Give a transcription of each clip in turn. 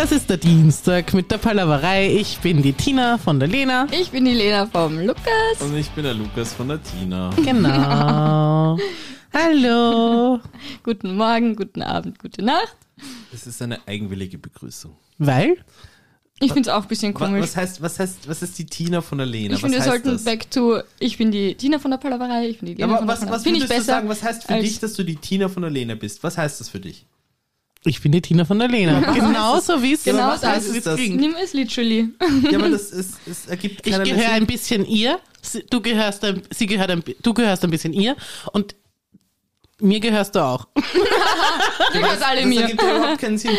Das ist der Dienstag mit der Palaverei. Ich bin die Tina von der Lena. Ich bin die Lena vom Lukas. Und ich bin der Lukas von der Tina. Genau. Hallo. Guten Morgen, guten Abend, gute Nacht. Das ist eine eigenwillige Begrüßung. Weil? Ich finde es auch ein bisschen komisch. Was heißt, was heißt, was ist die Tina von der Lena? ich finde, wir was heißt sollten das? back to, ich bin die Tina von der Palaverei, ich bin die Lena Aber von der was, Palaverei. was Finde ich würdest du besser sagen, was heißt für dich, dass du die Tina von der Lena bist? Was heißt das für dich? Ich bin die Tina von der Lena. Genauso wie es Genau das heißt ist es das? klingt. Nimm es literally. Ja, aber das ist, es ergibt Ich gehöre ein bisschen ihr, du gehörst ein, sie gehört ein, du gehörst ein bisschen ihr und mir gehörst du auch. Ihr gehört alle Das mir. ergibt ja überhaupt keinen Sinn.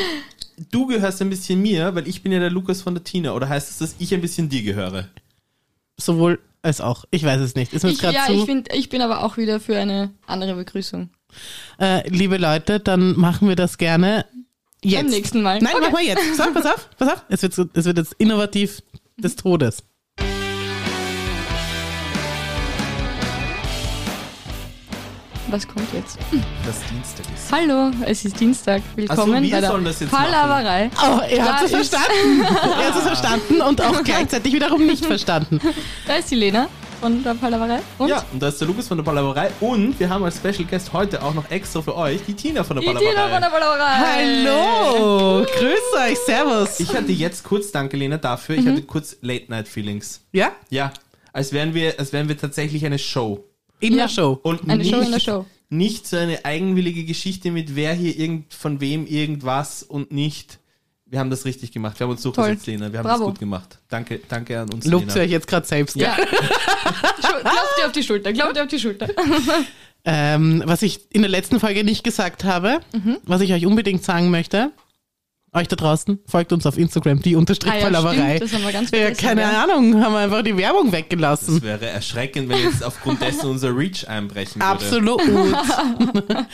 Du gehörst ein bisschen mir, weil ich bin ja der Lukas von der Tina. Oder heißt es, dass ich ein bisschen dir gehöre? Sowohl als auch. Ich weiß es nicht. Ist mir gerade ja, zu. ich, find, ich bin aber auch wieder für eine andere Begrüßung. Äh, liebe Leute, dann machen wir das gerne jetzt. Beim nächsten Mal. Nein, Okay. mach mal jetzt. So, pass auf, pass auf. Es wird, so, es wird jetzt innovativ des Todes. Was kommt jetzt? Das Dienstag ist. Hallo, es ist Dienstag. Willkommen wir bei der sollen das jetzt Palaverei. Oh, er hat Da es verstanden. er hat es verstanden und auch gleichzeitig wiederum nicht verstanden. Da ist die Lena von der Palaverei. Und Ja, und da ist der Lukas von der Palaverei. Und wir haben als Special Guest heute auch noch extra für euch die Tina von der die Palaverei. Tina von der Palaverei. Hallo, grüß euch, servus. Ich hatte jetzt kurz, danke Lena dafür, ich hatte kurz Late-Night-Feelings. ja, Ja, als wären wir, als wären wir tatsächlich eine Show. in Ja. der Show. Und Eine nicht, Show in der Show. Nicht so eine eigenwillige Geschichte mit wer hier irgend, von wem irgendwas und nicht. Wir haben das richtig gemacht. Wir haben uns durchgesetzt, Lena. Wir haben Bravo. das gut gemacht. Danke, danke an uns, Lobt ihr euch jetzt gerade selbst. Ja. Klopft dir auf die Schulter, klopft dir auf die Schulter. Ähm, was ich in der letzten Folge nicht gesagt habe, Mhm. was ich euch unbedingt sagen möchte, euch da draußen, folgt uns auf Instagram, die unterstrich Ah ja, Palaverei. stimmt, das haben wir ganz ja, keine ja. Ahnung, haben wir einfach die Werbung Das weggelassen. wäre erschreckend, wenn jetzt aufgrund dessen unser Reach einbrechen würde. Absolut.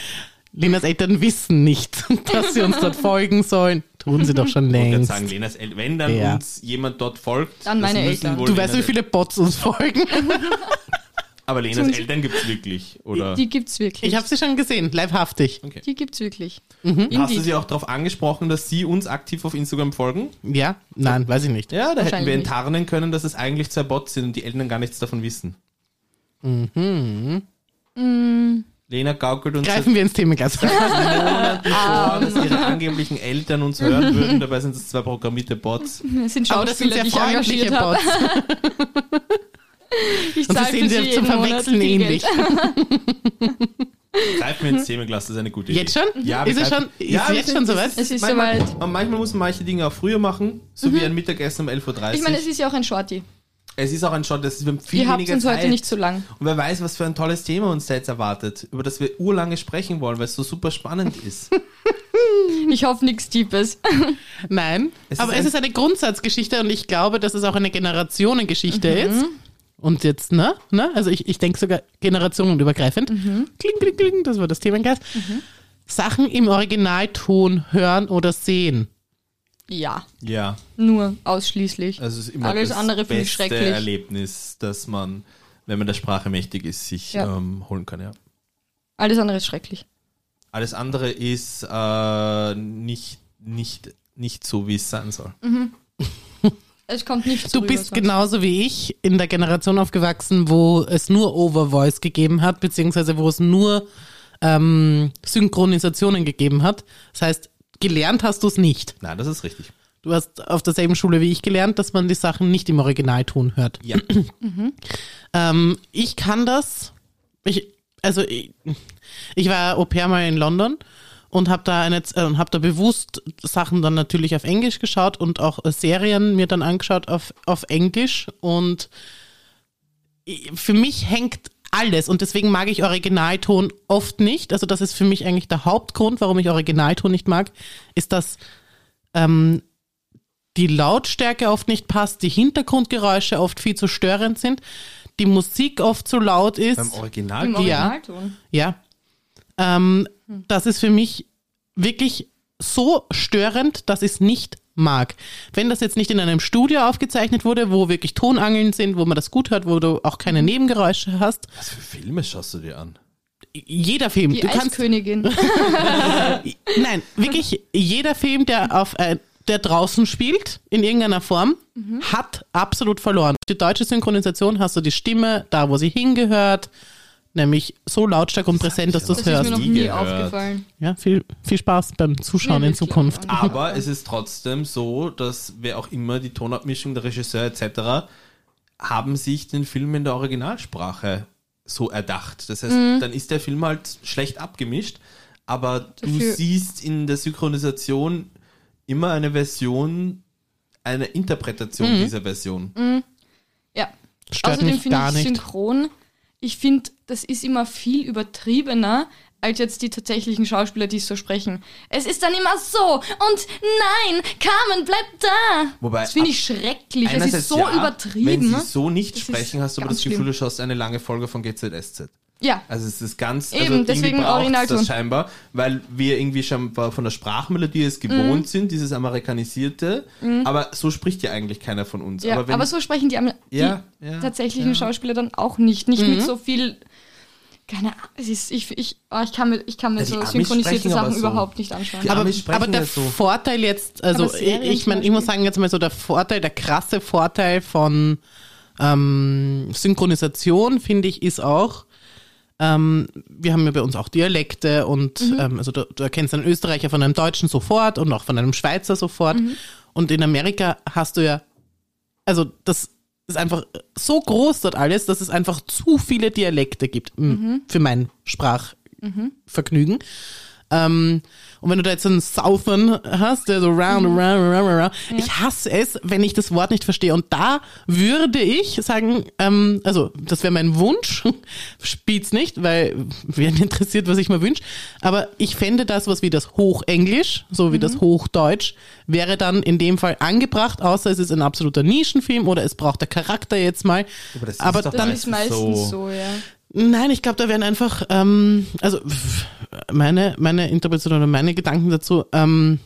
Lenas Eltern wissen nicht, dass sie uns dort folgen sollen. Tun sie doch schon Ich längst. sagen, Lenas El wenn dann Ja. uns jemand dort folgt, Dann meine Eltern. wohl Du weißt, wie viele Bots uns folgen. Aber Lenas Eltern gibt's wirklich, oder? Die gibt's wirklich. Ich habe sie schon gesehen, leibhaftig. die gibt's wirklich. Hast du sie auch darauf angesprochen, dass sie uns aktiv auf Instagram folgen? Ja? Nein, weiß ich nicht. Ja, da hätten wir nicht. enttarnen können, dass es eigentlich zwei Bots sind und die Eltern gar nichts davon wissen. Lena gaukelt uns Greifen wir ins Themenglas. Monaten vor, dass ihre angeblichen Eltern uns hören würden. Dabei sind es zwei programmierte Bots. Es sind Aber das sind Schauspieler, sehr die ich engagiert habe. Bots. Ich Und sie sehen sie dir zum Verwechseln viel ähnlich. Geld. Greifen wir ins Themenglas, das ist eine gute Idee. Jetzt schon? Ja, ist es schon, ist Ja, jetzt schon soweit? Es ist manchmal, soweit. manchmal muss man manche Dinge auch früher machen, so wie ein Mittagessen um 11.30 Uhr. Ich meine, es ist ja auch ein Shorty. Es ist auch ein Shot, das ist wir haben viel Ihr weniger uns Zeit. heute nicht so lang. Und wer weiß, was für ein tolles Thema uns da jetzt erwartet, über das wir urlange sprechen wollen, weil es so super spannend ist. Ich hoffe nichts Tiefes. Nein, Es aber ist es ein- ist eine Grundsatzgeschichte und ich glaube, dass es auch eine Generationengeschichte Mhm. ist. Und jetzt, ne? ne? Also ich, ich denke sogar generationenübergreifend. Mhm. Kling, kling, kling, das war das Themengeist. Sachen im Originalton hören oder sehen. Ja, Ja, nur ausschließlich. also es ist immer Alles das andere finde ich beste schrecklich. Erlebnis, das man, wenn man der Sprache mächtig ist, sich Ja. ähm, holen kann. Ja. Alles andere ist schrecklich. Alles andere ist äh, nicht, nicht, nicht so, wie es sein soll. Es kommt nicht so Du bist rüber, genauso wie ich in der Generation aufgewachsen, wo es nur Overvoice gegeben hat, beziehungsweise wo es nur ähm, Synchronisationen gegeben hat. Das heißt, gelernt hast du es nicht. Nein, das ist richtig. Du hast auf derselben Schule wie ich gelernt, dass man die Sachen nicht im Originalton hört. Ja. Ähm, ich kann das. Ich, also ich, ich war Au pair mal in London und habe da eine, äh, hab da bewusst Sachen dann natürlich auf Englisch geschaut und auch äh, Serien mir dann angeschaut auf, auf Englisch und ich- für mich hängt alles und deswegen mag ich Originalton oft nicht. Also das ist für mich eigentlich der Hauptgrund, warum ich Originalton nicht mag, ist, dass ähm, die Lautstärke oft nicht passt, die Hintergrundgeräusche oft viel zu störend sind, die Musik oft zu laut ist. Beim Original. Im Ja. Originalton. Ja. Ähm, das ist für mich wirklich so störend, dass ich es nicht mag. Wenn das jetzt nicht in einem Studio aufgezeichnet wurde, wo wirklich Tonangeln sind, wo man das gut hört, wo du auch keine Nebengeräusche hast, Was für Filme schaust du dir an? jeder Film, Die du kannst Eiskönigin. Nein, wirklich jeder Film, der auf ein, der draußen spielt, in irgendeiner Form, Mhm. hat absolut verloren. Die deutsche Synchronisation hast du die Stimme da, wo sie hingehört, nämlich so lautstark und präsent, dass du es Das ist mir hörst. noch nie nie gehört. aufgefallen. Ja, viel, viel Spaß beim Zuschauen Mir in Zukunft. Aber es ist trotzdem so, dass wer auch immer die Tonabmischung, der Regisseur etc. haben sich den Film in der Originalsprache so erdacht. Das heißt, Mhm. dann ist der Film halt schlecht abgemischt, aber du Dafür- siehst in der Synchronisation immer eine Version, eine Interpretation Mhm. dieser Version. Ja. Stört Außerdem finde ich nicht. synchron, ich finde, das ist immer viel übertriebener als jetzt die tatsächlichen Schauspieler, die es so sprechen. Es ist dann immer so und nein, Carmen, bleib da. Wobei, das finde ich schrecklich. Es ist so ja, übertrieben. Wenn sie so nicht Das sprechen, hast du aber das Gefühl, schlimm. du schaust eine lange Folge von GZSZ. Ja, Also es ist ganz, Eben, also deswegen Originalton. das scheinbar, weil wir irgendwie schon von der Sprachmelodie es gewohnt sind, dieses amerikanisierte, aber so spricht ja eigentlich keiner von uns. ja. aber Aber, so sprechen die, Am- die Ja, ja, tatsächlichen ja. Schauspieler dann auch nicht. Nicht Mhm. mit so viel. Keine Ahnung. Ich, ich, oh, ich kann mir, ich kann mir Ja, die so synchronisierte Sachen so. überhaupt nicht anschauen. Die aber, aber der ja so. Vorteil jetzt, also ich, ich meine, ich muss sagen jetzt mal so, der Vorteil, der krasse Vorteil von ähm, Synchronisation, finde ich, ist auch, ähm, wir haben ja bei uns auch Dialekte und ähm, also du, du erkennst einen Österreicher von einem Deutschen sofort und auch von einem Schweizer sofort. Und in Amerika hast du ja, also das ist einfach so groß dort alles, dass es einfach zu viele Dialekte gibt m, für mein Sprachvergnügen. Ähm, und wenn du da jetzt einen Southern hast, der so round, round, round, round, ich hasse es, wenn ich das Wort nicht verstehe. Und da würde ich sagen, ähm, also das wäre mein Wunsch, spielt's nicht, weil wer interessiert, was ich mir wünsche. Aber ich fände das, was wie das Hochenglisch, so wie das Hochdeutsch, wäre dann in dem Fall angebracht, außer es ist ein absoluter Nischenfilm oder es braucht der Charakter jetzt mal. Aber das ist Aber doch das dann, ist meistens meistens so. so, ja. Nein, ich glaube, da werden einfach, ähm, also meine, meine Interpretation oder meine Gedanken dazu, ähm,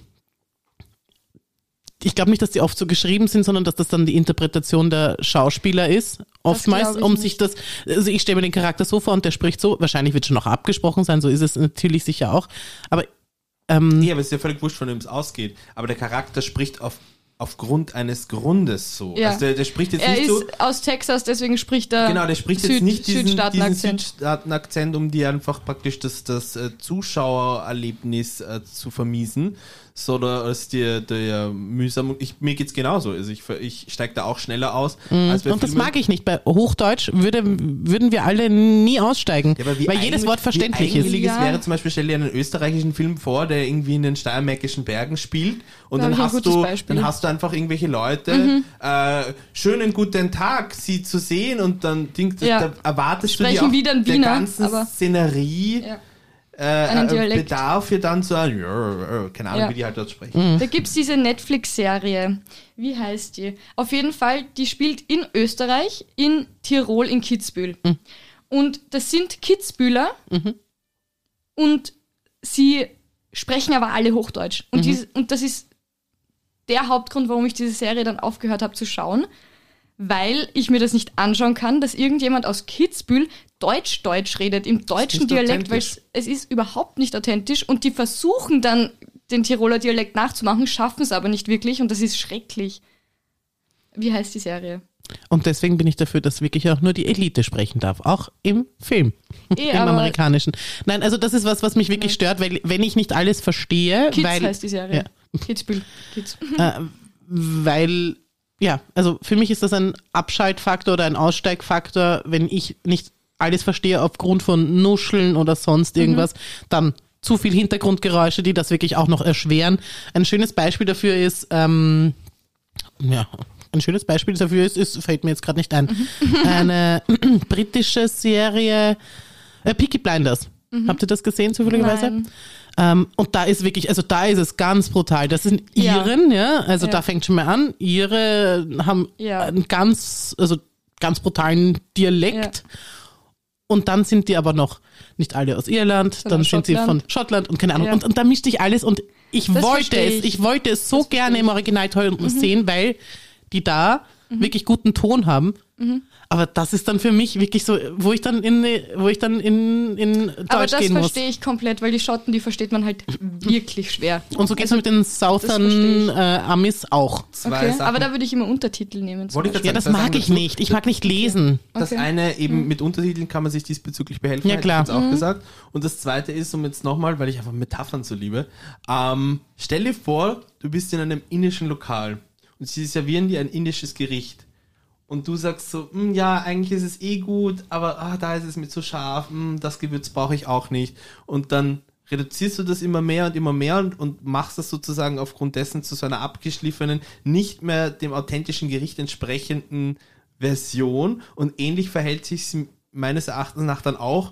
ich glaube nicht, dass die oft so geschrieben sind, sondern dass das dann die Interpretation der Schauspieler ist. Oftmals, um nicht. sich das, also ich stelle mir den Charakter so vor und der spricht so, wahrscheinlich wird schon noch abgesprochen sein, so ist es natürlich sicher auch. Aber ähm, Nee, aber es ist ja völlig wurscht, von dem es ausgeht. Aber der Charakter spricht auf, aufgrund eines Grundes so. Ja. Also der, der spricht jetzt Er nicht ist so. aus Texas, deswegen spricht er. Genau, der spricht Süd- jetzt nicht diesen, diesen Südstaaten-Akzent. Südstaaten-Akzent, um dir einfach praktisch das, das äh, Zuschauererlebnis äh, zu vermiesen, sondern als dir der mühsam. Ich, mir geht's genauso. Also ich, ich steige da auch schneller aus. Als bei Mhm. und das Filmen. mag ich nicht. Bei Hochdeutsch würde, würden wir alle nie aussteigen, Ja, weil jedes Wort verständlich wie ist. Ja. wäre zum Beispiel, stell dir einen österreichischen Film vor, der irgendwie in den steiermärkischen Bergen spielt und Da dann hast, du, Beispiel. dann hast du einfach irgendwelche Leute, äh, schönen guten Tag, sie zu sehen und dann denk, Ja. da erwartest du Sprechen dir auch der ganzen aber- Szenerie Ja. Äh, Einen äh, bedarf hier dann so ein, ja, keine Ahnung, Ja. wie die halt dort sprechen. Da gibt's diese Netflix-Serie. Wie heißt die? Auf jeden Fall, die spielt in Österreich, in Tirol, in Kitzbühel. Und das sind Kitzbühler und sie sprechen aber alle Hochdeutsch. Und, dies, und das ist der Hauptgrund, warum ich diese Serie dann aufgehört habe zu schauen, weil ich mir das nicht anschauen kann, dass irgendjemand aus Kitzbühel Deutsch-Deutsch redet, im deutschen Dialekt, weil es, es ist überhaupt nicht authentisch und die versuchen dann den Tiroler Dialekt nachzumachen, schaffen es aber nicht wirklich und das ist schrecklich. Wie heißt die Serie? Und deswegen bin ich dafür, dass wirklich auch nur die Elite sprechen darf, auch im Film, Eh, im amerikanischen. Nein, also das ist was, was mich wirklich stört, weil wenn ich nicht alles verstehe, Kids weil, heißt die Serie. Ja. Kitzbühel. Kids. äh, weil, ja, also für mich ist das ein Abschaltfaktor oder ein Aussteigfaktor, wenn ich nicht alles verstehe aufgrund von Nuscheln oder sonst irgendwas, dann zu viel Hintergrundgeräusche, die das wirklich auch noch erschweren. Ein schönes Beispiel dafür ist, ähm, ja, ein schönes Beispiel dafür ist, ist fällt mir jetzt gerade nicht ein, eine britische Serie, äh, Peaky Blinders. Habt ihr das gesehen zufälligerweise? Ähm, und da ist wirklich, also da ist es ganz brutal. Das sind Ja. Iren, ja, also Ja. da fängt schon mal an. Ihre haben Ja. einen ganz, also ganz brutalen Dialekt. Und dann sind die aber noch nicht alle aus Irland, Sondern dann sind sie von Schottland und keine Ahnung. Und, und da mischt sich alles und ich Das wollte versteh es, ich. ich wollte es so Das gerne im ich. Mhm. Original sehen, weil die da wirklich guten Ton haben. Aber das ist dann für mich wirklich so, wo ich dann in, wo ich dann in, in Deutsch Aber das gehen muss. verstehe ich komplett, weil die Schotten, die versteht man halt wirklich schwer. Und so geht es mit den Southern äh, Amis auch. Zwei Okay, aber da würde ich immer Untertitel nehmen. ich Beispiel. Ja, das mag ich nicht. Ich mag nicht lesen. Das Okay. eine eben mit Untertiteln kann man sich diesbezüglich behelfen. Ja, klar. Auch gesagt. Und das zweite ist, um jetzt nochmal, weil ich einfach Metaphern so liebe, ähm, stell dir vor, du bist in einem indischen Lokal und sie servieren dir ein indisches Gericht. Und du sagst so, "Hm, ja, eigentlich ist es eh gut, aber ah, da ist es mir zu scharf, hm, das Gewürz brauche ich auch nicht. Und dann reduzierst du das immer mehr und immer mehr und, und machst das sozusagen aufgrund dessen zu so einer abgeschliffenen, nicht mehr dem authentischen Gericht entsprechenden Version. Und ähnlich verhält sich meines Erachtens nach dann auch,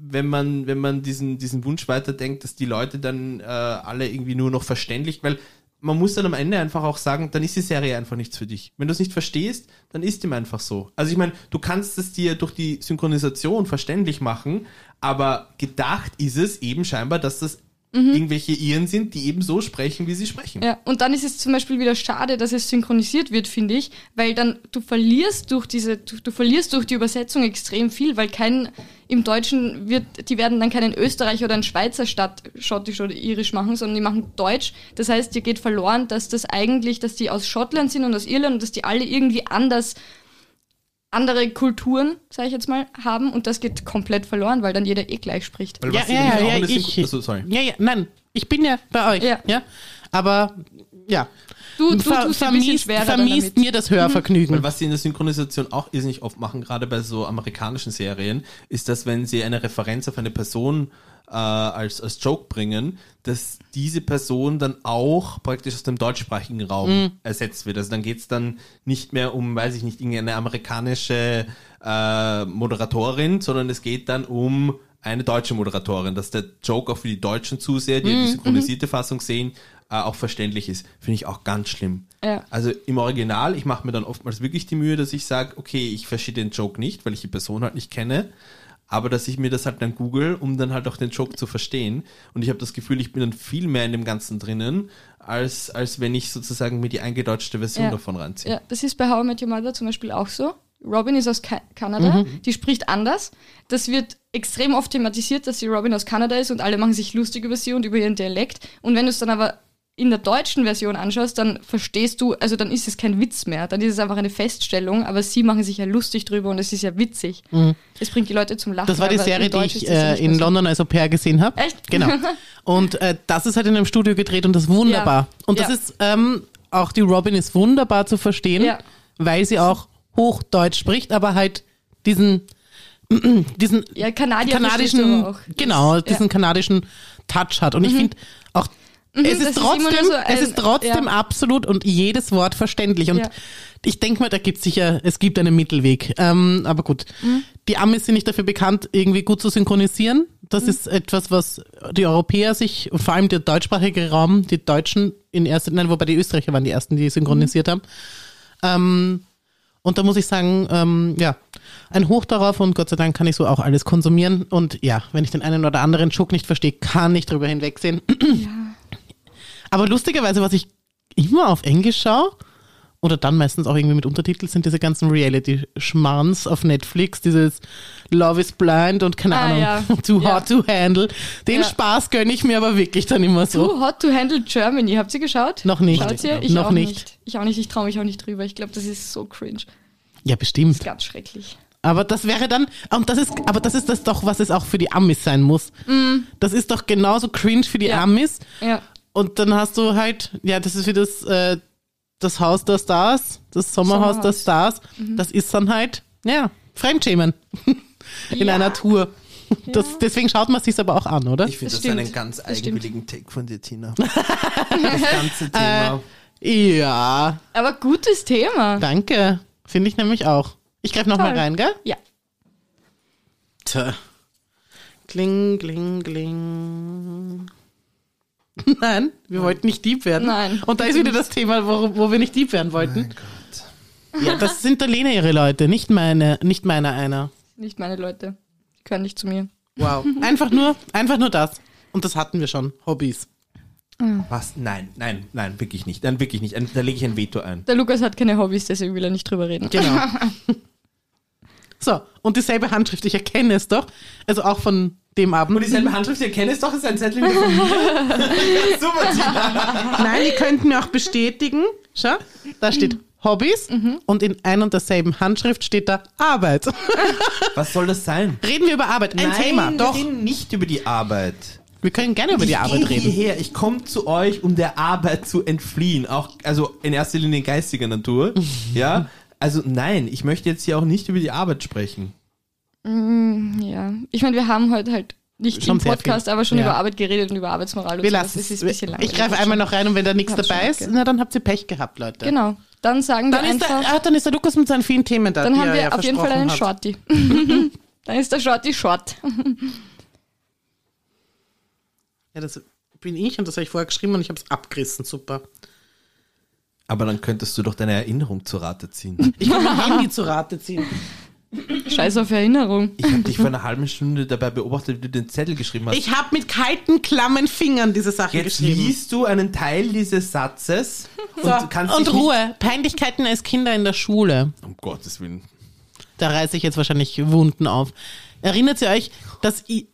wenn man, wenn man diesen, diesen Wunsch weiterdenkt, dass die Leute dann äh, alle irgendwie nur noch verständlich, weil man muss dann am Ende einfach auch sagen, dann ist die Serie einfach nichts für dich. Wenn du es nicht verstehst, dann ist ihm einfach so. Also ich meine, du kannst es dir durch die Synchronisation verständlich machen, aber gedacht ist es eben scheinbar, dass das irgendwelche Iren sind, die eben so sprechen, wie sie sprechen. Ja, und dann ist es zum Beispiel wieder schade, dass es synchronisiert wird, finde ich, weil dann du verlierst durch diese, du, du verlierst durch die Übersetzung extrem viel, weil kein im Deutschen wird, die werden dann keinen Österreicher oder einen Schweizer statt Schottisch oder Irisch machen, sondern die machen Deutsch. Das heißt, dir geht verloren, dass das eigentlich, dass die aus Schottland sind und aus Irland und dass die alle irgendwie anders andere Kulturen, sage ich jetzt mal, haben und das geht komplett verloren, weil dann jeder eh gleich spricht. Weil Ja, was ja, ja, ja, ich, also, sorry. ja, ja, nein, ich bin ja bei euch, Ja. ja, aber, ja. Du, du Ver- tust vermiest, vermiest damit. Mir das Hörvergnügen. Weil was sie in der Synchronisation auch irrsinnig oft machen, gerade bei so amerikanischen Serien, ist, dass wenn sie eine Referenz auf eine Person äh, als, als Joke bringen, dass diese Person dann auch praktisch aus dem deutschsprachigen Raum Mhm. ersetzt wird. Also dann geht's dann nicht mehr um, weiß ich nicht, irgendeine amerikanische äh, Moderatorin, sondern es geht dann um eine deutsche Moderatorin, dass der Joke auch für die deutschen Zuseher, die Mhm, die synchronisierte Fassung sehen, äh, auch verständlich ist. Finde ich auch ganz schlimm. Ja. Also im Original, ich mache mir dann oftmals wirklich die Mühe, dass ich sage, okay, ich verstehe den Joke nicht, weil ich die Person halt nicht kenne, aber dass ich mir das halt dann google, um dann halt auch den Joke zu verstehen. Und ich habe das Gefühl, ich bin dann viel mehr in dem Ganzen drinnen, als, als wenn ich sozusagen mir die eingedeutschte Version Ja. davon reinziehe. Ja, das ist bei How I Met Your Mother zum Beispiel auch so. Robin ist aus Ka Kanada, Mhm. die spricht anders. Das wird extrem oft thematisiert, dass sie Robin aus Kanada ist und alle machen sich lustig über sie und über ihren Dialekt. Und wenn du es dann aber in der deutschen Version anschaust, dann verstehst du, also dann ist es kein Witz mehr, dann ist es einfach eine Feststellung, aber sie machen sich ja lustig drüber und es ist ja witzig. Es bringt die Leute zum Lachen. Mhm. Das war die Serie, die ich ja äh, in. London als Au pair gesehen habe. Echt? Genau. Und äh, das ist halt in einem Studio gedreht und das ist wunderbar. Ja. Und das Ja. ist, ähm, auch die Robin ist wunderbar zu verstehen, Ja. weil sie auch Hochdeutsch spricht, aber halt diesen, diesen Ja, kanadischen, genau, diesen kanadischen Touch hat. Und ich finde es das ist ist trotzdem, nur so ein- es ist trotzdem ja. absolut und jedes Wort verständlich. Und Ja. ich denke mal, da gibt es sicher, es gibt einen Mittelweg. Ähm, aber gut, Mhm. die Amis sind nicht dafür bekannt, irgendwie gut zu synchronisieren. Das Mhm. ist etwas, was die Europäer sich, vor allem der deutschsprachige Raum, die Deutschen in erster, nein, wobei die Österreicher waren die ersten, die synchronisiert haben. Ähm, und da muss ich sagen, ähm, ja, ein Hoch darauf und Gott sei Dank kann ich so auch alles konsumieren. Und ja, wenn ich den einen oder anderen Joke nicht verstehe, kann ich drüber hinwegsehen. Aber lustigerweise, was ich immer auf Englisch schaue, oder dann meistens auch irgendwie mit Untertitel, sind diese ganzen Reality-Schmarns auf Netflix, dieses Love is Blind und keine Ah, Ahnung, ja. Too Ja. Hot to Handle. Den Ja. Spaß gönne ich mir aber wirklich dann immer so. Too Hot to Handle Germany. Habt ihr geschaut? Noch nicht. Schaut ihr? Ich Noch auch nicht. nicht. Ich auch nicht. Ich traue mich auch nicht drüber. Ich glaube, das ist so cringe. Ja, bestimmt. Ganz schrecklich. Aber das wäre dann, und das ist, aber das ist das doch, was es auch für die Amis sein muss. Das ist doch genauso cringe für die Mm. Ja. Amis. Ja. Und dann hast du halt, ja, das ist wie das, äh, das Haus der Stars, das Sommerhaus der Sommerhaus. Stars. Das ist dann halt, ja, Fremdschämen in Ja. einer Tour. Das, deswegen schaut man sich aber auch an, oder? Ich finde Das das, einen ganz eigenwilligen Take von dir, Tina. das ganze Thema. Ja, Aber gutes Thema. danke. Finde ich nämlich auch. Ich greife nochmal rein, gell? Ja. Tja. Kling, kling, kling. Nein, wir wollten nicht Dieb werden. Nein. Und da ist wieder das Thema, wo, wo wir nicht Dieb werden wollten. Ja, das sind der Lena ihre Leute, nicht meine, nicht meiner einer. Nicht meine Leute. Die können nicht zu mir. Wow. Einfach nur, einfach nur das. Und das hatten wir schon. Hobbys. Was? Nein, nein, nein, wirklich nicht. Nein, wirklich nicht. Da lege ich ein Veto ein. Der Lukas hat keine Hobbys, deswegen will er nicht drüber reden. Genau. So, und dieselbe Handschrift, ich erkenne es doch. Also auch von dem Abend. Und dieselbe Handschrift, ihr kennt es doch, ist ein Zettel von mir. Super, Tina. Nein, die könnten mir auch bestätigen. Schau, da steht Hobbys und in ein und derselben Handschrift steht da Arbeit. Was soll das sein? Reden wir über Arbeit. Ein Nein, Thema. wir Doch. reden nicht über die Arbeit. Wir können gerne über die ich Arbeit gehe reden. hierher, ich komme zu euch, um der Arbeit zu entfliehen. Auch, also in erster Linie geistiger Natur. ja. Also nein, ich möchte jetzt hier auch nicht über die Arbeit sprechen. Ja, ich meine, wir haben heute halt nicht Schon im Podcast, aber schon Ja. über Arbeit geredet und über Arbeitsmoral und Wir sowas. lassen Es ist ein bisschen Ich langweilig. greife einmal noch rein und wenn da nichts dabei schon, ist, okay. na dann habt ihr Pech gehabt, Leute. Genau. Dann sagen wir Dann ist, einfach, der, ah, dann ist der Lukas mit seinen vielen Themen da. dann haben wir ja auf jeden Fall einen hat. Shorty. dann ist der Shorty short. Ja, das bin ich und das habe ich vorher geschrieben und ich habe es abgerissen. Super. Aber dann könntest du doch deine Erinnerung zu Rate ziehen. Ich kann mein Handy zu Rate ziehen. Scheiß auf Erinnerung. Ich habe dich vor einer halben Stunde dabei beobachtet, wie du den Zettel geschrieben hast. Ich habe mit kalten, klammen Fingern diese Sachen Jetzt geschrieben. liest du einen Teil dieses Satzes So, und kannst und dich Ruhe. Peinlichkeiten als Kinder in der Schule. Um Gottes Willen. Da reiße ich jetzt wahrscheinlich Wunden auf. Erinnert ihr euch, dass ich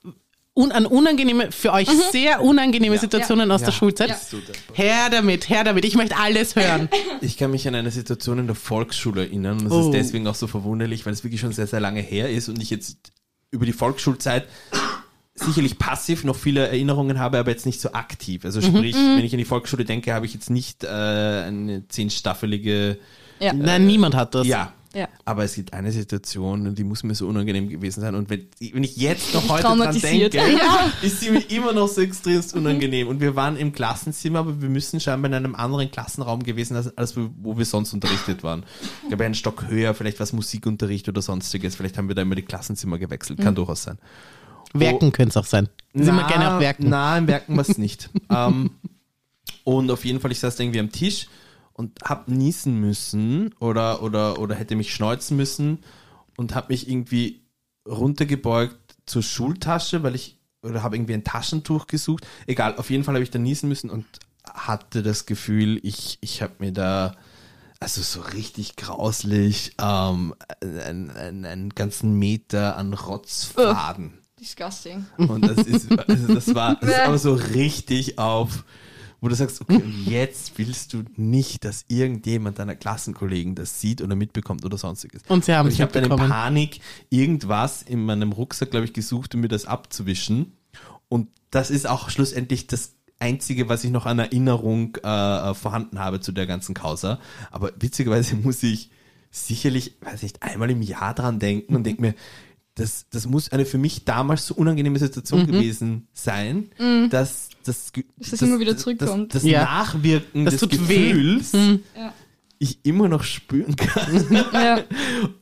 un an unangenehme, für euch sehr unangenehme Situationen aus der Ja. Schulzeit? Ja. Her damit, her damit. Ich möchte alles hören. Ich kann mich an eine Situation in der Volksschule erinnern und das Oh. ist deswegen auch so verwunderlich, weil es wirklich schon sehr, sehr lange her ist und ich jetzt über die Volksschulzeit sicherlich passiv noch viele Erinnerungen habe, aber jetzt nicht so aktiv. Also sprich, wenn ich an die Volksschule denke, habe ich jetzt nicht äh, eine zehnstaffelige Ja. Nein, niemand hat das. Ja. Ja. Aber es gibt eine Situation, und die muss mir so unangenehm gewesen sein. Und wenn, wenn ich jetzt noch heute dran Traumatisiert. denke, ist sie mir immer noch so extremst unangenehm. Und wir waren im Klassenzimmer, aber wir müssen scheinbar in einem anderen Klassenraum gewesen, als, als wo wir sonst unterrichtet waren. Ich glaube, einen Stock höher, vielleicht was Musikunterricht oder sonstiges. Vielleicht haben wir da immer die Klassenzimmer gewechselt. Kann durchaus sein. Werken könnte es auch sein. Sind wir gerne auf Werken. Na, im Werken war es nicht. ähm, und auf jeden Fall, ich saß da irgendwie am Tisch und hab niesen müssen oder, oder, oder hätte mich schneuzen müssen und hab mich irgendwie runtergebeugt zur Schultasche, weil ich, oder habe irgendwie ein Taschentuch gesucht. Egal, auf jeden Fall habe ich da niesen müssen und hatte das Gefühl, ich, ich habe mir da, also so richtig grauslich, ähm, einen, einen, einen ganzen Meter an Rotzfaden. Disgusting. Und das ist, also das war, das ist aber so richtig auf, wo du sagst, okay, und jetzt willst du nicht, dass irgendjemand deiner Klassenkollegen das sieht oder mitbekommt oder sonstiges. Und sie haben Und es ich habe dann in. Panik irgendwas in meinem Rucksack, glaube ich, gesucht, um mir das abzuwischen. Und das ist auch schlussendlich das Einzige, was ich noch an Erinnerung äh, vorhanden habe zu der ganzen Causa. Aber witzigerweise muss ich sicherlich, weiß nicht, einmal im Jahr dran denken und denke mir, das, das muss eine für mich damals so unangenehme Situation gewesen sein, dass das, Dass das immer wieder zurückkommt. Das, das Ja. Nachwirken Das des. Gefühls Ja. ich immer noch spüren kann. ja.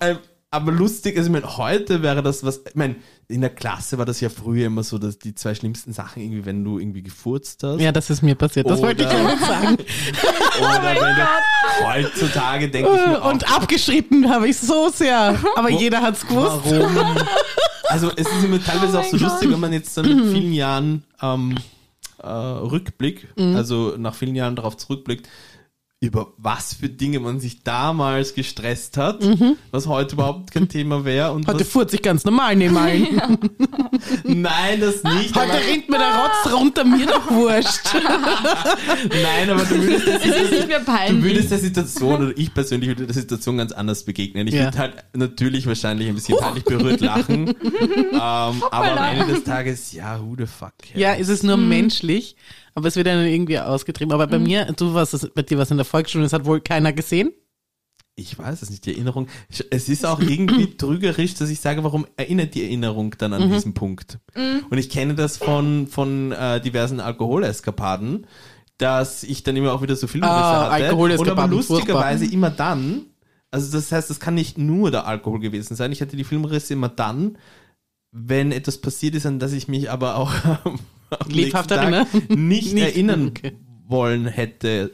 Ähm, aber lustig, also ich meine, heute wäre das was, ich meine, in der Klasse war das ja früher immer so, dass die zwei schlimmsten Sachen irgendwie, wenn du irgendwie gefurzt hast. Ja, das ist mir passiert. Das wollte ich damit sagen. Oder wenn du, heutzutage denke ich mir auch, Und abgeschrieben habe ich so sehr. Aber jeder hat's gewusst. warum? Also es ist immer teilweise auch so mein lustig, wenn man jetzt dann mit vielen Jahren ähm, äh, Rückblick, also nach vielen Jahren darauf zurückblickt, über was für Dinge man sich damals gestresst hat, was heute überhaupt kein Thema wäre. Und Heute was, furzt sich ganz normal neben allen. nein, das nicht. Heute aber, rennt mir der Rotz runter, mir doch wurscht. nein, aber du würdest, das, Es ist nicht mehr du würdest der Situation, oder ich persönlich würde der Situation ganz anders begegnen. Ich Ja. würde halt natürlich wahrscheinlich ein bisschen peinlich berührt lachen. ähm, aber am Ende des Tages, ja, who the fuck. Ja, es ist nur Mhm. menschlich, aber es wird dann irgendwie ausgetrieben. Aber bei mir, du warst es, bei dir was in der Volksschule, das hat wohl keiner gesehen. Ich weiß es nicht, die Erinnerung. Es ist auch irgendwie trügerisch, dass ich sage, warum erinnert die Erinnerung dann Mhm. an diesen Punkt? Und ich kenne das von, von äh, diversen Alkoholeskapaden, dass ich dann immer auch wieder so Filmrisse Ah, hatte. Und Alkoholeskapaden, aber lustigerweise furchtbar. immer dann, also das heißt, das kann nicht nur der Alkohol gewesen sein. Ich hatte die Filmrisse immer dann, wenn etwas passiert ist, an das ich mich aber auch am Lebhaft nächsten Tag nicht, Nicht, erinnern okay. wollen hätte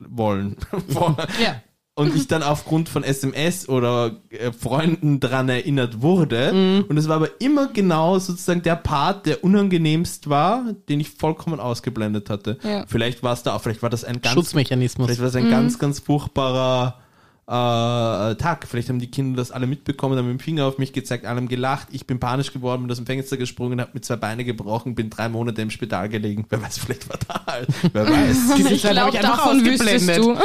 wollen. Ja. und ich dann aufgrund von SMS oder äh, Freunden dran erinnert wurde. Und es war aber immer genau sozusagen der Part, der unangenehmst war, den ich vollkommen ausgeblendet hatte. Ja. Vielleicht war es da auch, vielleicht war das ein ganz, Schutzmechanismus. vielleicht war es ein ganz, ganz furchtbarer äh, Tag. Vielleicht haben die Kinder das alle mitbekommen, haben mit dem Finger auf mich gezeigt, alle haben gelacht. Ich bin panisch geworden, bin aus dem Fenster gesprungen, habe mit zwei Beine gebrochen, bin drei Monate im Spital gelegen. Wer weiß, vielleicht war da halt. Wer weiß. Ich glaube, ich einfach davon wüsstest du.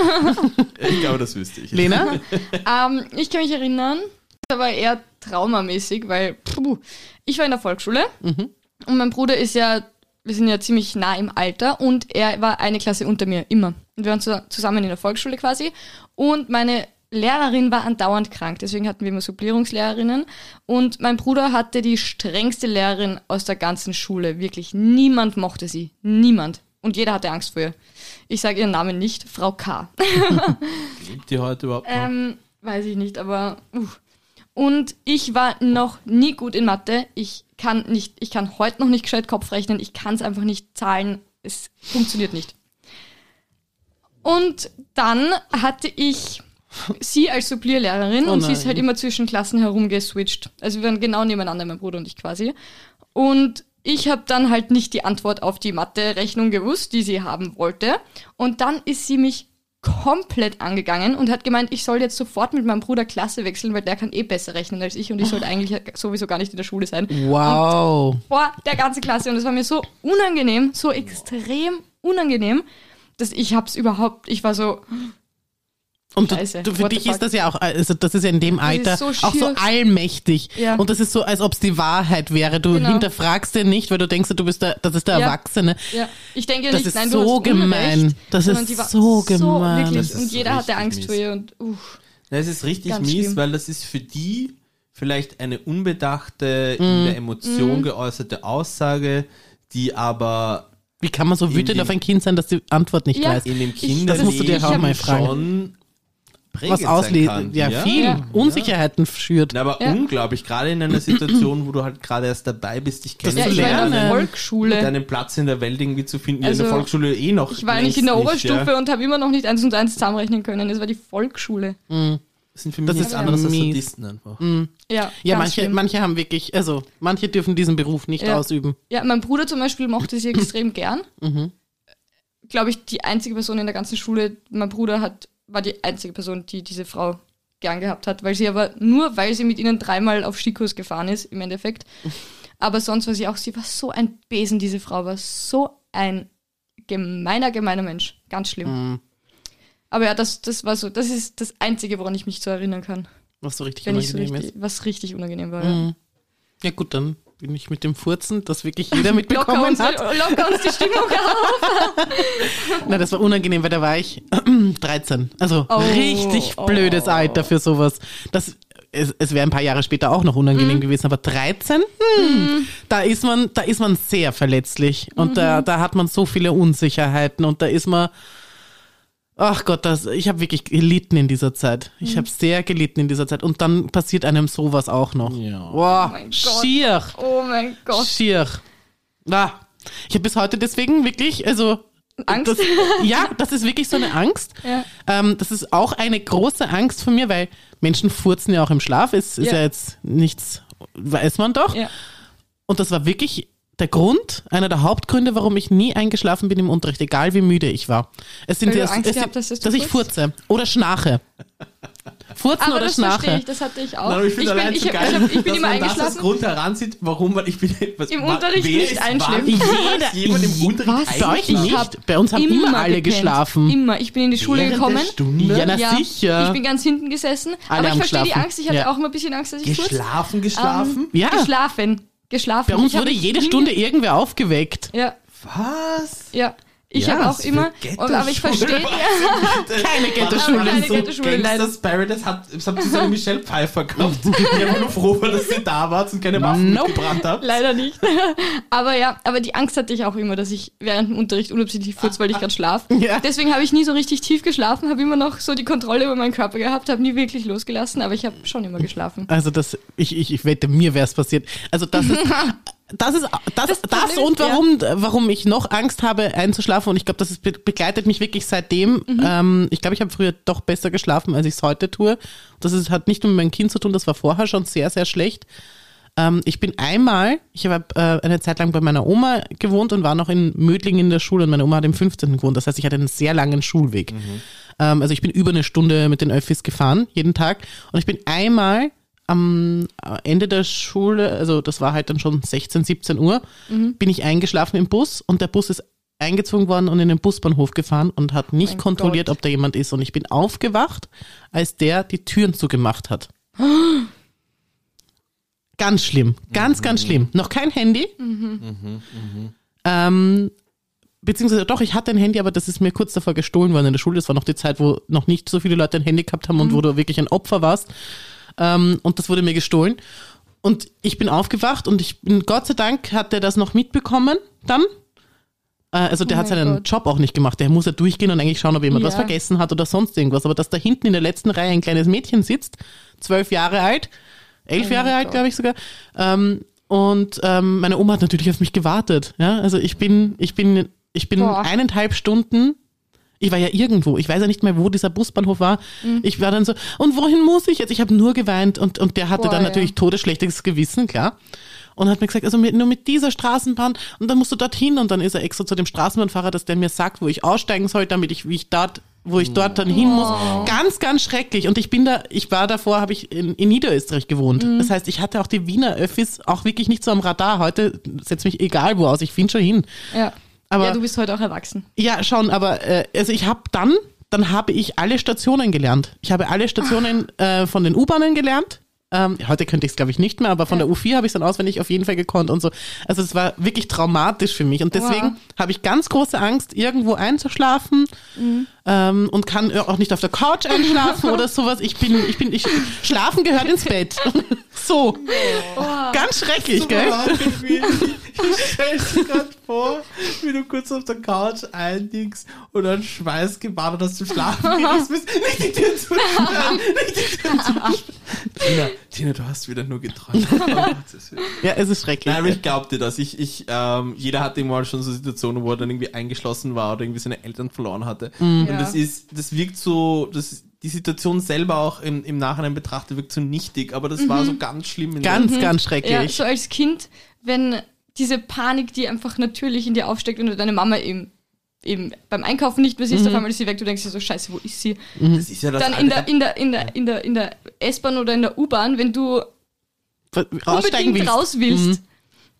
Ich glaube, das wüsste ich. Lena? Ähm, ich kann mich erinnern, das war eher traumamäßig, weil puh, ich war in der Volksschule und mein Bruder ist ja, wir sind ja ziemlich nah im Alter und er war eine Klasse unter mir, immer. Und wir waren zu, zusammen in der Volksschule quasi und meine Lehrerin war andauernd krank, deswegen hatten wir immer Supplierungslehrerinnen und mein Bruder hatte die strengste Lehrerin aus der ganzen Schule, wirklich niemand mochte sie, niemand. Und jeder hatte Angst vor ihr. Ich sage ihren Namen nicht, Frau K. Lebt die heute überhaupt noch? Ähm, weiß ich nicht, aber. Uh. Und ich war noch nie gut in Mathe. Ich kann nicht, ich kann heute noch nicht gescheit Kopf rechnen. Ich kann es einfach nicht zahlen. Es funktioniert nicht. Und dann hatte ich sie als Supplierlehrerin Oh und sie ist halt immer zwischen Klassen herumgeswitcht. Also wir waren genau nebeneinander, mein Bruder und ich quasi. Und ich habe dann halt nicht die Antwort auf die Mathe-Rechnung gewusst, die sie haben wollte. Und dann ist sie mich komplett angegangen und hat gemeint, ich soll jetzt sofort mit meinem Bruder Klasse wechseln, weil der kann eh besser rechnen als ich und ich sollte eigentlich sowieso gar nicht in der Schule sein. Wow. Vor der ganzen Klasse und es war mir so unangenehm, so extrem unangenehm, dass ich hab's überhaupt, ich war so, Und du, Scheiße, du, für dich ist das ja auch, also das ist ja in dem ist Alter so auch so allmächtig. Ja. Und das ist so, als ob es die Wahrheit wäre. Du Genau. hinterfragst den nicht, weil du denkst, du bist der, das ist der Ja. Erwachsene. ja, ich denke Das nicht, ist nein, so du hast gemein. Unrecht, Das ist so gemein. wirklich, Das und jeder hatte Angst mies. vor ihr und Ja, es ist richtig Ganz mies, schlimm. weil das ist für die vielleicht eine unbedachte, Mhm. in der Emotion geäußerte Aussage, die aber Wie kann man so wütend dem- auf ein Kind sein, dass die Antwort nicht Ja. weiß? in dem Kinderleben das musst du dir auch schon mal fragen. Was auslesen, kann. ja, viel Ja. Unsicherheiten schürt. Na, aber Ja. unglaublich, gerade in einer Situation, wo du halt gerade erst dabei bist, dich Das ja, zu ich kennenzulernen, Volksschule. deinen Platz in der Welt irgendwie zu finden, ja, in Also, der Volksschule eh noch. Ich war nicht in der nicht, Oberstufe Ja. und habe immer noch nicht eins und eins zusammenrechnen können. Es war die Volksschule. Das sind für mich Das ist anderes als. Sadisten einfach. Ja, Ja, ganz manche, schlimm. manche haben wirklich, also manche dürfen diesen Beruf nicht Ja. ausüben. Ja, mein Bruder zum Beispiel mochte sie extrem gern. Mhm. Glaube ich, die einzige Person in der ganzen Schule, mein Bruder hat, war die einzige Person, die diese Frau gern gehabt hat, weil sie aber nur, weil sie mit ihnen dreimal auf Skikurs gefahren ist, im Endeffekt. Aber sonst war sie auch, sie war so ein Besen, diese Frau war so ein gemeiner, gemeiner Mensch. Ganz schlimm. Mhm. Aber ja, das, das war so, das ist das Einzige, woran ich mich so erinnern kann. Was so richtig Wenn ich so unangenehm richtig, ist. was richtig unangenehm war. Ja. Mhm. Ja gut, dann bin ich mit dem Furzen, das wirklich jeder Locker mitbekommen uns, hat. locker uns die Stimmung auf. Na, das war unangenehm, weil da war ich 13. Also Oh, richtig oh. blödes Alter für sowas. Das, es, es wäre ein paar Jahre später auch noch unangenehm Mhm. gewesen, aber 13, hm, da ist man, da ist man sehr verletzlich und Mhm. da, da hat man so viele Unsicherheiten und da ist man, ach Gott, das, ich habe wirklich gelitten in dieser Zeit. Ich Mhm. habe sehr gelitten in dieser Zeit und dann passiert einem sowas auch noch. Ja. Wow, Oh mein Gott. schier. Oh mein Gott. Schier. Ah, ich habe bis heute deswegen wirklich, also. Angst? Das, ja, das ist wirklich so eine Angst. Ja. Ähm, das ist auch eine große Angst von mir, weil Menschen furzen ja auch im Schlaf. Es ist ja, Ja. jetzt nichts, weiß man doch. Ja. Und das war wirklich der Grund, einer der Hauptgründe, warum ich nie eingeschlafen bin im Unterricht, egal wie müde ich war. Es sind erst- Angst es gehabt dass dass ich furze oder schnarche. Furzen Aber oder das verstehe schnarche. ich, das hatte ich auch. Aber ich ich, bin, ich, so geil, ich, hab- ich bin immer man das eingeschlafen. Grund heransieht, warum man, ich bin, was, Im Unterricht nicht einschläft. Jeder- ist jemand im Unterricht Was? Bei euch eingeschlafen? nicht? hab Bei uns haben immer, alle gepennt. geschlafen. Immer. Ich bin in die Schule Während gekommen. Ja, na Ja, sicher. Ich bin ganz hinten gesessen. Alle aber ich verstehe die. Angst. Ich hatte Ja. auch immer ein bisschen Angst, dass ich furze. Geschlafen, geschlafen? ja, Geschlafen. Geschlafen. bei uns wurde jede Stunde irgendwer aufgeweckt. Ja, Was? ja. Ich Ja, habe auch immer. aber ich verstehe. Keine Ghetto-Schule. Keine so Ghetto-Schule, leider. Gangster Spirit, das hat, das hat so eine Michelle Pfeiffer gekauft. Ich war nur froh, dass sie da war und keine Waffen Nope. mitgebracht habt. Leider nicht. aber ja, aber die Angst hatte ich auch immer, dass ich während dem Unterricht unabsichtlich furz, weil ich gerade schlaf. Ja. Deswegen habe ich nie so richtig tief geschlafen, habe immer noch so die Kontrolle über meinen Körper gehabt, habe nie wirklich losgelassen, aber ich habe schon immer geschlafen. Also das, ich, ich, ich wette, mir wäre es passiert. Also das ist, das ist, das, das, Problem ist, und warum, warum ich noch Angst habe einzuschlafen und ich glaube, das ist, be- begleitet mich wirklich seitdem. Mhm. Ähm, ich glaube, ich habe früher doch besser geschlafen, als ich es heute tue. Das ist, hat nicht nur mit meinem Kind zu tun, das war vorher schon sehr, sehr schlecht. Ähm, ich bin einmal, ich habe äh, eine Zeit lang bei meiner Oma gewohnt und war noch in Mödling in der Schule und meine Oma hat im 15. gewohnt. Das heißt, ich hatte einen sehr langen Schulweg. Ähm, also ich bin über eine Stunde mit den Öffis gefahren, jeden Tag. Und ich bin einmal am Ende der Schule, also das war halt dann schon 16, 17 Uhr, Mhm. bin ich eingeschlafen im Bus und der Bus ist eingezogen worden und in den Busbahnhof gefahren und hat nicht Mein kontrolliert, Gott. ob da jemand ist. Und ich bin aufgewacht, als der die Türen zugemacht hat. Ganz schlimm, ganz, ganz schlimm. Noch kein Handy. Ähm, beziehungsweise doch, ich hatte ein Handy, aber das ist mir kurz davor gestohlen worden in der Schule. Das war noch die Zeit, wo noch nicht so viele Leute ein Handy gehabt haben und wo du wirklich ein Opfer warst. Ähm, und das wurde mir gestohlen. Und ich bin aufgewacht und ich bin, Gott sei Dank, hat der das noch mitbekommen dann. Äh, Also der Oh hat seinen Gott. Job auch nicht gemacht. Der muss ja durchgehen und eigentlich schauen, ob jemand was Ja. vergessen hat oder sonst irgendwas. Aber dass da hinten in der letzten Reihe ein kleines Mädchen sitzt, zwölf Jahre alt, elf Oh Jahre alt, glaube ich sogar. Ähm, und ähm, meine Oma hat natürlich auf mich gewartet. Ja, also ich bin, ich bin, ich bin Boah. eineinhalb Stunden. Ich war ja irgendwo. Ich weiß ja nicht mehr, wo dieser Busbahnhof war. Mhm. Ich war dann so, und wohin muss ich jetzt? Ich habe nur geweint und, und der hatte Boah, dann ja. natürlich todesschlechtes Gewissen, klar. Und hat mir gesagt, also mit, nur mit dieser Straßenbahn und dann musst du dorthin und dann ist er extra zu dem Straßenbahnfahrer, dass der mir sagt, wo ich aussteigen soll, damit ich, wie ich dort, wo ich dort dann hin muss. Ganz, ganz schrecklich. Und ich bin da, ich war davor, habe ich in, in Niederösterreich gewohnt. Mhm. Das heißt, ich hatte auch die Wiener Öffis auch wirklich nicht so am Radar. Heute setzt mich egal wo aus, ich finde schon hin. Ja. Aber- ja, du bist heute auch erwachsen. Ja, schon, aber äh, also ich habe dann, dann habe ich alle Stationen gelernt. Ich habe alle Stationen äh, von den U-Bahnen gelernt. Ähm, heute könnte ich es, glaube ich, nicht mehr, aber von Ja. der U4 habe ich dann auswendig auf jeden Fall gekonnt und so. Also es war wirklich traumatisch für mich. Und deswegen Wow. habe ich ganz große Angst, irgendwo einzuschlafen Mhm. Ähm, und kann auch nicht auf der Couch einschlafen oder sowas. Ich bin, ich bin, ich, schlafen gehört ins Bett. so. Ganz schrecklich, gell? Ich stell's mir gerade vor, wie du kurz auf der Couch einliegst und dann schweißgebadet dass du schlafen gehst. Nicht die Tür zusperren, nicht die Tür zusperren. Tina, Tina, du hast wieder nur geträumt. Oh. Ja, es ist schrecklich. Nein, aber ich glaub dir das. Ich, ich, ähm, jeder hatte mal schon so Situationen, wo er dann irgendwie eingeschlossen war oder irgendwie seine Eltern verloren hatte. Und Ja. Das ist, das wirkt so, das, die Situation selber auch im, im Nachhinein betrachtet wirkt so nichtig, aber das war so ganz schlimm. In ganz, der, ganz Ja, schrecklich. so als Kind, wenn diese Panik, die einfach natürlich in dir aufsteckt, wenn du deine Mama eben, eben beim Einkaufen nicht mehr siehst, auf einmal ist sie weg, du denkst dir so, scheiße, wo ist sie? das ist ja das Dann in der, in der, in der, in der, in der S-Bahn oder in der U-Bahn, wenn du Aussteigen unbedingt willst. raus willst.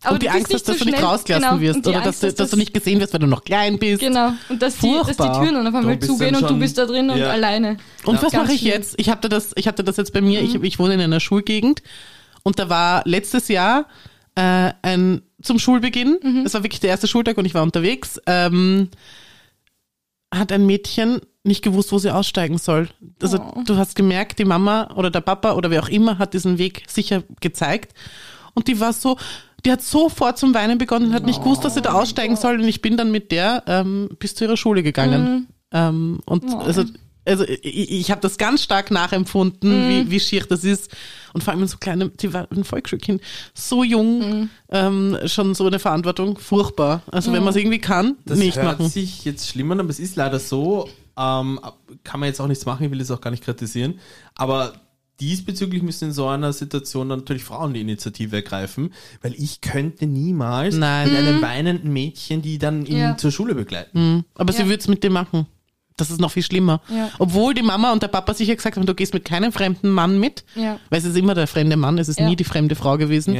Mhm. Aber und die Angst hast, dass so du nicht rausgelassen genau, wirst und oder dass, Angst, du, dass du nicht gesehen wirst, weil du noch klein bist. Genau. Und dass die, dass die. Türen dann auf einmal zugehen und du bist da drin und ja. alleine. Und Ja. was Ganz mache ich schlimm. jetzt? Ich hatte das, ich hatte das jetzt bei mir. Ich, ich wohne in einer Schulgegend und da war letztes Jahr äh, ein zum Schulbeginn. Das war wirklich der erste Schultag und ich war unterwegs. Ähm, hat ein Mädchen nicht gewusst, wo sie aussteigen soll. Also Oh. du hast gemerkt, die Mama oder der Papa oder wer auch immer hat diesen Weg sicher gezeigt. Und die war so, die hat sofort zum Weinen begonnen und hat nicht gewusst, dass sie da aussteigen soll. Und ich bin dann mit der ähm, bis zu ihrer Schule gegangen. Ähm, und Oh. also, also ich, ich habe das ganz stark nachempfunden, wie, wie schier das ist. Und vor allem so kleine, die war ein Volksschulkind, so jung, ähm, schon so eine Verantwortung, furchtbar. Also wenn man es irgendwie kann, Das nicht hört machen. sich jetzt schlimm an, aber es ist leider so. Ähm, kann man jetzt auch nichts machen, ich will das auch gar nicht kritisieren. Aber diesbezüglich müssen in so einer Situation dann natürlich Frauen die Initiative ergreifen, weil ich könnte niemals Nein. mit einem weinenden Mädchen, die dann ihn Ja. zur Schule begleiten. Mhm. Aber sie Ja. würde es mit dir machen. Das ist noch viel schlimmer. Ja. Obwohl die Mama und der Papa sicher gesagt haben, du gehst mit keinem fremden Mann mit. Ja. Weil es ist immer der fremde Mann, es ist Ja. nie die fremde Frau gewesen.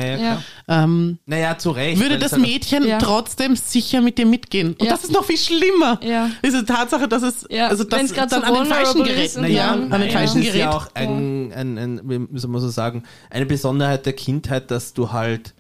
Ähm, Naja, zu Recht. würde das halt- Mädchen Ja. trotzdem sicher mit dir mitgehen. Und Ja. das ist noch viel schlimmer. Ja. Diese Tatsache, dass es, Ja, also grad dann so an den falschen vulnerable ist Geräten, und ja, dann- an den falschen Das ist Gerät. ja auch ein, ein, ein, wie soll man so sagen, eine Besonderheit der Kindheit, dass du halt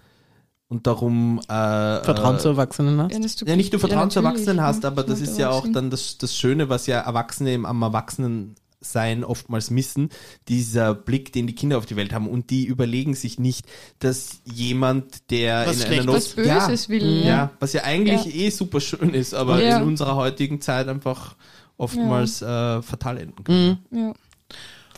und darum äh, Vertrauen äh, zu Erwachsenen hast. Ja, du- ja nicht nur Vertrauen ja, zu Erwachsenen hast, ja. aber das ist ja auch dann das, das Schöne, was ja Erwachsene im- am Erwachsenensein oftmals missen, dieser Blick, den die Kinder auf die Welt haben und die überlegen sich nicht, dass jemand, der Was in einer. Not, was Böses ja, will. ja, was ja eigentlich eh super schön ist, aber Ja. in unserer heutigen Zeit einfach oftmals äh, fatal enden kann. Mhm. Ja.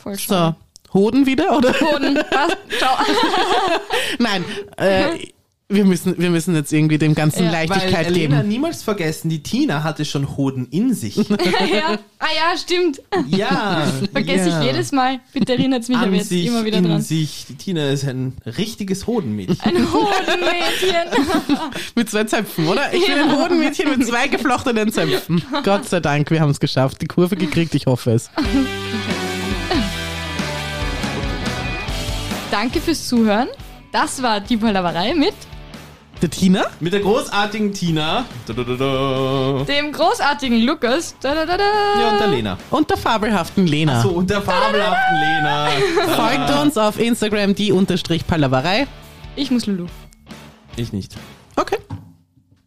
Voll So, schade. Hoden wieder, oder? Boden. Was? Ciao. Nein, äh, wir müssen, wir müssen jetzt irgendwie dem Ganzen Ja, Weil Leichtigkeit Elena geben. niemals vergessen, die Tina hatte schon Hoden in sich. ja. Ah ja, stimmt. ja. Vergesse ja. ich jedes Mal. Bitte erinnert mich aber An jetzt sich, immer wieder in dran. sich. Die Tina ist ein richtiges Hodenmädchen. Ein Hodenmädchen. Mit zwei Zöpfen, oder? Ich bin ein Hodenmädchen mit zwei geflochtenen Zöpfen. Gott sei Dank, wir haben es geschafft. Die Kurve gekriegt, ich hoffe es. Danke fürs Zuhören. Das war die Palaverei mit Der Tina? Mit der großartigen Tina. Da, da, da, da. dem großartigen Lukas. Da, da, da, da. Ja, und der Lena. Und der fabelhaften Lena. So, und der fabelhaften Lena. Folgt uns auf Instagram die unterstrich Palaverei. Ich muss Lulu. Ich nicht.